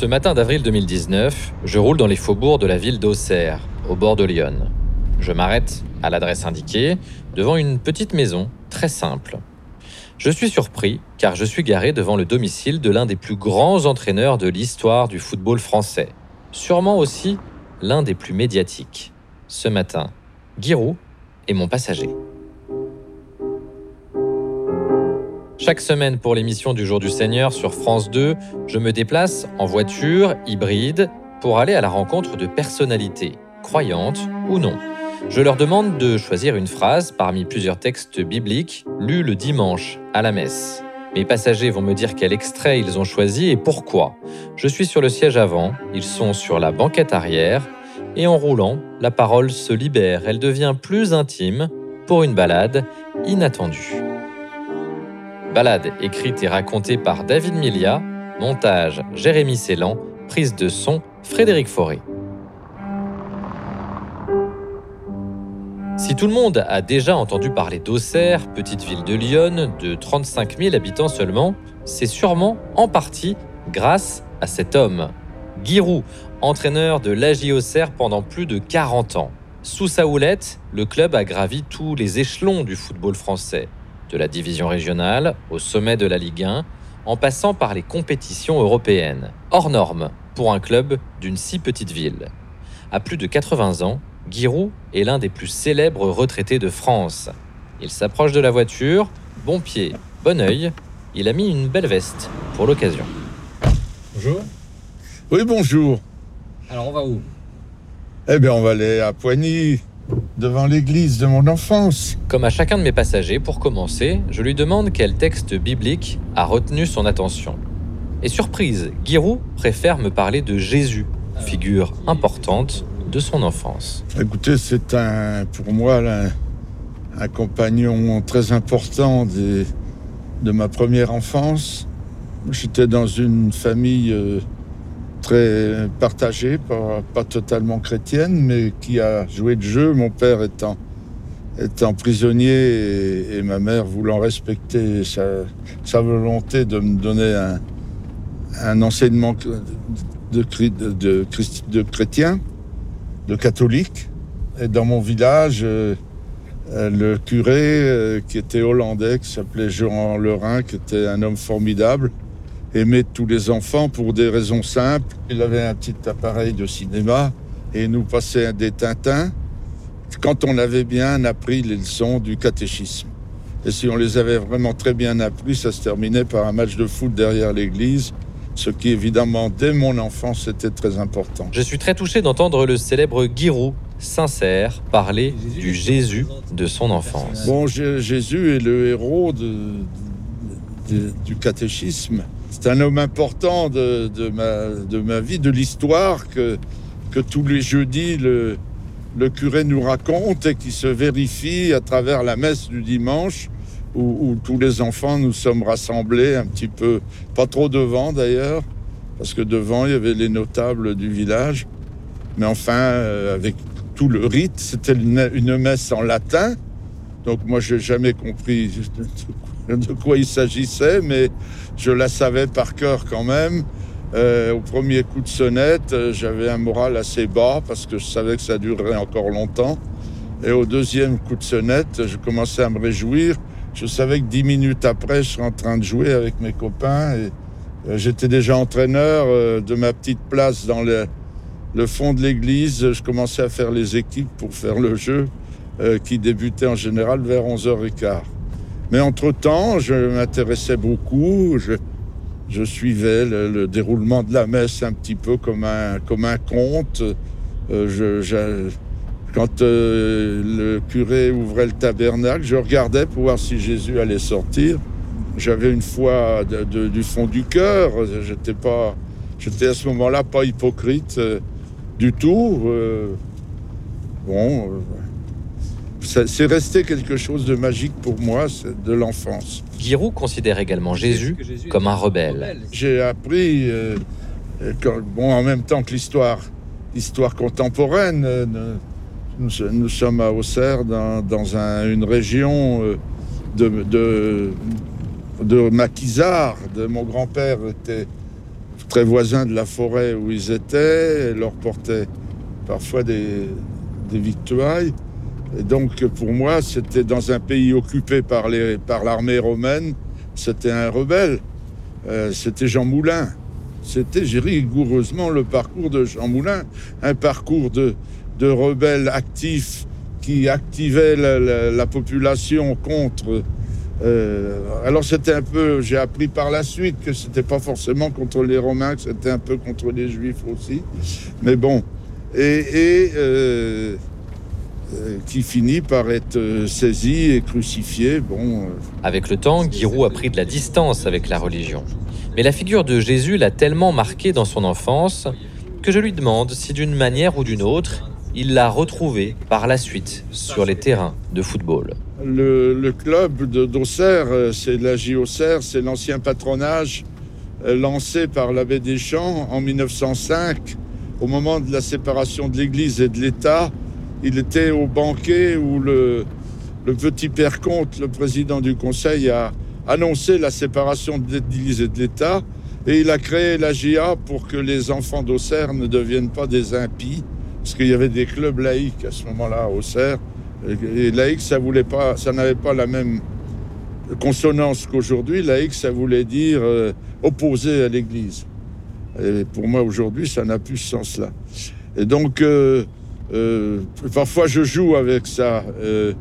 Ce matin d'avril 2019, je roule dans les faubourgs de la ville d'Auxerre, au bord de Lyon. Je m'arrête à l'adresse indiquée, devant une petite maison très simple. Je suis surpris car je suis garé devant le domicile de l'un des plus grands entraîneurs de l'histoire du football français, sûrement aussi l'un des plus médiatiques. Ce matin, Giroud est mon passager. Chaque semaine pour l'émission du Jour du Seigneur sur France 2, je me déplace en voiture hybride pour aller à la rencontre de personnalités, croyantes ou non. Je leur demande de choisir une phrase parmi plusieurs textes bibliques lus le dimanche à la messe. Mes passagers vont me dire quel extrait ils ont choisi et pourquoi. Je suis sur le siège avant, ils sont sur la banquette arrière, et en roulant, la parole se libère, elle devient plus intime pour une balade inattendue. Balade écrite et racontée par David Milia, montage Jérémy Célan, prise de son Frédéric Fauré. Si tout le monde a déjà entendu parler d'Auxerre, petite ville de Lyon de 35 000 habitants seulement, c'est sûrement en partie grâce à cet homme. Giroud, entraîneur de l'AJ Auxerre pendant plus de 40 ans. Sous sa houlette, le club a gravi tous les échelons du football français de la division régionale au sommet de la Ligue 1, en passant par les compétitions européennes, hors normes pour un club d'une si petite ville. À plus de 80 ans, Giroud est l'un des plus célèbres retraités de France. Il s'approche de la voiture, bon pied, bon oeil, il a mis une belle veste pour l'occasion. Bonjour. Oui, bonjour. Alors on va où? Eh bien, on va aller à Poigny, devant l'église de mon enfance. Comme à chacun de mes passagers, pour commencer, je lui demande quel texte biblique a retenu son attention. Et surprise, Giroud préfère me parler de Jésus, figure importante de son enfance. Écoutez, c'est un, pour moi là, un compagnon très important des- de ma première enfance. J'étais dans une famille euh, très partagée, pas, totalement chrétienne, mais qui a joué le jeu, mon père étant, prisonnier et, ma mère voulant respecter sa, volonté de me donner un, enseignement de, de, de de chrétien, de catholique. Et dans mon village, euh, euh, le curé, euh, qui était hollandais, qui s'appelait Jean Lerin, qui était un homme formidable, aimait tous les enfants pour des raisons simples. Il avait un petit appareil de cinéma et nous passait des Tintins quand on avait bien appris les leçons du catéchisme. Et si on les avait vraiment très bien appris, ça se terminait par un match de foot derrière l'église, ce qui évidemment, dès mon enfance, était très important. Je suis très touché d'entendre le célèbre Giroud, sincère, parler du Jésus de son enfance. Bon, Jésus est le héros de- de- du catéchisme. C'est un homme important de, de ma, de ma vie, de l'histoire que, que tous les jeudis le, le curé nous raconte et qui se vérifie à travers la messe du dimanche où, tous les enfants nous sommes rassemblés un petit peu, pas trop devant d'ailleurs, parce que devant il y avait les notables du village, mais enfin euh, avec tout le rite, c'était une messe en latin. Donc moi, je n'ai jamais compris de quoi il s'agissait, mais je la savais par cœur quand même. Euh, au premier coup de sonnette, euh, j'avais un moral assez bas parce que je savais que ça durerait encore longtemps. Et au deuxième coup de sonnette, je commençais à me réjouir. Je savais que dix minutes après, je serais en train de jouer avec mes copains. Et euh, j'étais déjà entraîneur de ma petite place dans le fond de l'église. Je commençais à faire les équipes pour faire le jeu euh, qui débutait en général vers 11h15. Mais entre-temps, je m'intéressais beaucoup. Je, suivais le, le déroulement de la messe un petit peu comme un, comme un conte. Euh, quand euh, le curé ouvrait le tabernacle, je regardais pour voir si Jésus allait sortir. J'avais une foi du fond du cœur. J'étais pas, j'étais à ce moment-là pas hypocrite du tout. Bon, c'est resté quelque chose de magique pour moi, de l'enfance. Giroud considère également Jésus comme un rebelle. J'ai appris, euh, bon, en même temps que l'histoire, l'histoire contemporaine. euh, nous, nous sommes à Auxerre, dans, dans un- une région euh, de, de, de maquisards. De, mon grand-père était très voisins de la forêt où ils étaient, et leur portaient parfois des, des victoires. Donc pour moi, c'était dans un pays occupé par l'armée par romaine, c'était un rebelle. Euh, c'était Jean Moulin. C'était rigoureusement le parcours de Jean Moulin, un parcours de, de rebelles actifs qui activait la, la, population contre. Euh, alors c'était un peu, j'ai appris par la suite que c'était pas forcément contre les Romains, que c'était un peu contre les Juifs aussi. Mais bon, et, et euh qui finit par être euh, saisi et crucifié. Bon. Euh. Avec le temps, Giroud a pris de la distance avec la religion. Mais la figure de Jésus l'a tellement marqué dans son enfance que je lui demande si d'une manière ou d'une autre, il l'a retrouvé par la suite sur les terrains de football. Le, le club d'Auxerre, euh, c'est la JOCR, c'est l'ancien patronage euh, lancé par l'abbé Deschamps en 1905, au moment de la séparation de l'Église et de l'État. Il était au banquet où le, petit père Comte, le président du conseil, a annoncé la séparation de l'Église et de l'État. Et il a créé la GIA pour que les enfants d'Auxerre ne deviennent pas des impies parce qu'il y avait des clubs laïcs à ce moment-là au Cerf. Et laïque, ça voulait pas, ça n'avait pas la même consonance qu'aujourd'hui. Laïque, ça voulait dire euh, opposé à l'Église. Et pour moi, aujourd'hui, ça n'a plus ce sens-là. Et donc, euh, euh, parfois, je joue avec ça. Euh,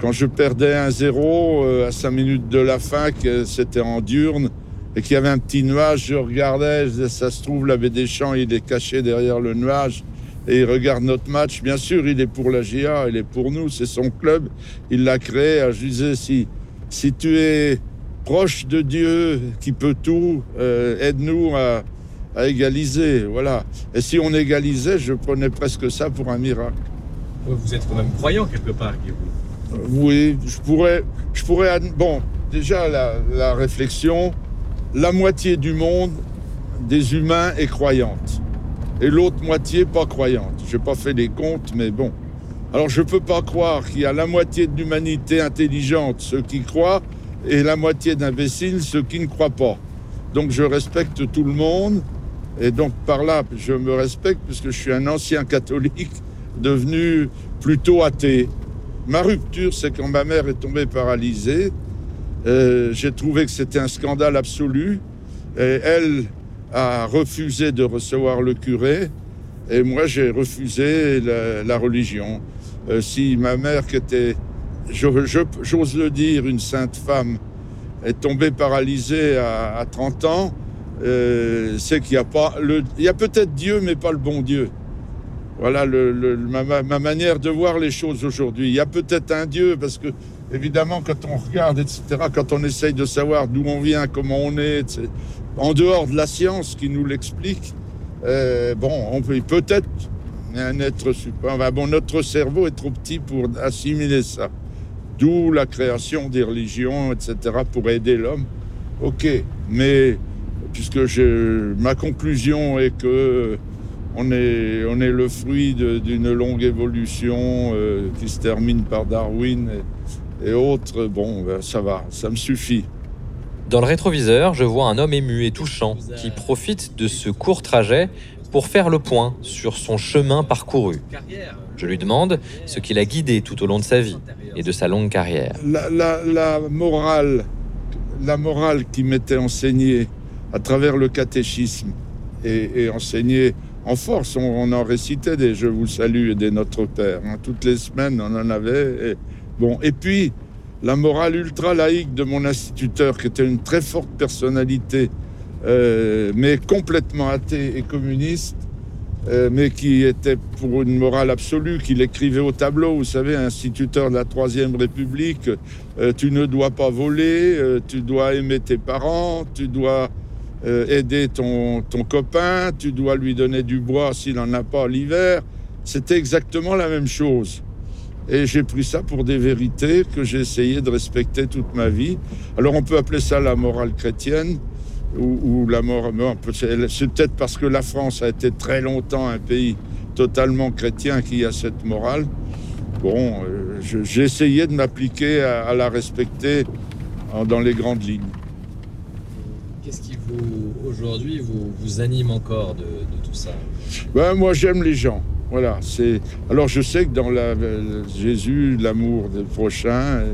quand je perdais 1-0 euh, à 5 minutes de la fin, que c'était en diurne, et qu'il y avait un petit nuage, je regardais, ça se trouve, l'abbé Deschamps, il est caché derrière le nuage et il regarde notre match. Bien sûr, il est pour la GIA, il est pour nous, c'est son club, il l'a créé. Je disais, si, si tu es proche de Dieu qui peut tout, aide-nous à, à, égaliser. Voilà. Et si on égalisait, je prenais presque ça pour un miracle. Vous êtes quand même croyant quelque part, Guillaume. Oui, je pourrais, je pourrais. Bon, déjà la, la réflexion, la moitié du monde des humains est croyante et l'autre moitié pas croyante. Je n'ai pas fait les comptes, mais bon. Alors je ne peux pas croire qu'il y a la moitié de l'humanité intelligente, ceux qui croient, et la moitié d'imbéciles, ceux qui ne croient pas. Donc je respecte tout le monde, et donc par là, je me respecte puisque je suis un ancien catholique devenu plutôt athée. Ma rupture, c'est quand ma mère est tombée paralysée. Euh, J'ai trouvé que c'était un scandale absolu. Et elle, a refusé de recevoir le curé et moi j'ai refusé la, religion. Euh, si ma mère, qui était, j'ose le dire, une sainte femme, est tombée paralysée à, à 30 ans, euh, c'est qu'il y a pas il y a peut-être Dieu, mais pas le bon Dieu. Voilà ma, manière de voir les choses aujourd'hui. Il y a peut-être un Dieu parce que évidemment quand on regarde, etc., quand on essaye de savoir d'où on vient, comment on est, etc., en dehors de la science qui nous l'explique, euh, bon, on peut peut-être un être super. bon, notre cerveau est trop petit pour assimiler ça. D'où la création des religions, etc., pour aider l'homme. Ok, mais puisque je, ma conclusion est que on est, on est le fruit d'une longue évolution euh, qui se termine par Darwin et, et autres, bon, ben, ça va, ça me suffit. Dans le rétroviseur, je vois un homme ému et touchant qui profite de ce court trajet pour faire le point sur son chemin parcouru. Je lui demande ce qui l'a guidé tout au long de sa vie et de sa longue carrière. La, la, la morale, la morale qui m'était enseignée à travers le catéchisme et, et enseignée en force, on, on, en récitait des Je vous salue et des Notre Père. Hein. Toutes les semaines, on en avait. Et, bon, et puis, la morale ultra laïque de mon instituteur, qui était une très forte personnalité, euh, mais complètement athée et communiste, euh, mais qui était pour une morale absolue, qu'il écrivait au tableau, vous savez, instituteur de la Troisième République, euh, tu ne dois pas voler, tu dois aimer tes parents, tu dois euh, aider ton, ton copain, tu dois lui donner du bois s'il n'en a pas l'hiver. C'était exactement la même chose. Et j'ai pris ça pour des vérités que j'ai essayé de respecter toute ma vie. Alors on peut appeler ça la morale chrétienne ou, la morale. C'est peut-être parce que la France a été très longtemps un pays totalement chrétien qui a cette morale. Bon, euh, j'ai essayé de m'appliquer à, la respecter dans les grandes lignes. Qu'est-ce qui vous, aujourd'hui, vous, vous anime encore de, tout ça? Ben, moi, j'aime les gens. Voilà, c'est. Alors, je sais que dans la, Jésus, l'amour des prochains.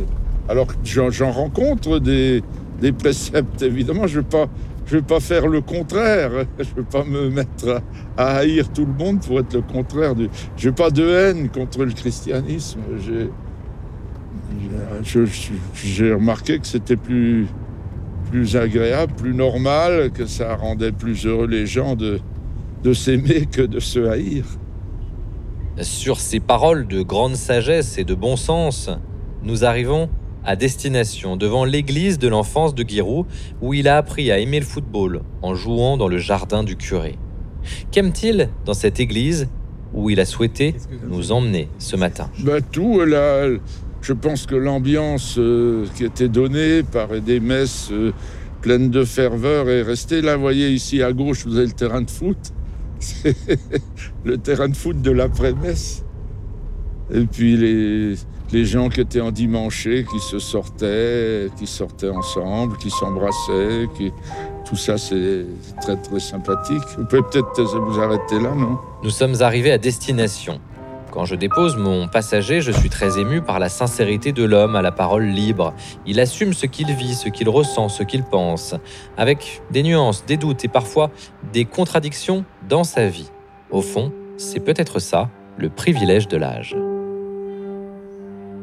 Alors, j'en rencontre des, des préceptes. Évidemment, je ne vais pas, je vais pas faire le contraire. Je ne vais pas me mettre à, haïr tout le monde pour être le contraire du. Je n'ai pas de haine contre le christianisme. J'ai remarqué que c'était plus, plus agréable, plus normal, que ça rendait plus heureux les gens de, de s'aimer que de se haïr. Sur ces paroles de grande sagesse et de bon sens, nous arrivons à destination devant l'église de l'enfance de Giroud où il a appris à aimer le football en jouant dans le jardin du curé. Qu'aime-t-il dans cette église où il a souhaité nous emmener ce matin? Bah, tout, là, je pense que l'ambiance euh, qui était donnée par des messes euh, pleines de ferveur est restée. Là, vous voyez, ici à gauche, vous avez le terrain de foot. C'est le terrain de foot de l'après-messe. Et puis les, les gens qui étaient endimanchés, qui se sortaient, qui sortaient ensemble, qui s'embrassaient, qui... tout ça, c'est très, très sympathique. Vous pouvez peut-être vous arrêter là, non? Nous sommes arrivés à destination. Quand je dépose mon passager, je suis très ému par la sincérité de l'homme à la parole libre. Il assume ce qu'il vit, ce qu'il ressent, ce qu'il pense, avec des nuances, des doutes et parfois des contradictions dans sa vie. Au fond, c'est peut-être ça, le privilège de l'âge.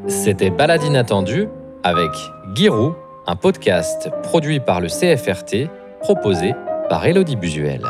C'était Balade inattendue avec Giroud, un podcast produit par le CFRT, proposé par Elodie Busuel.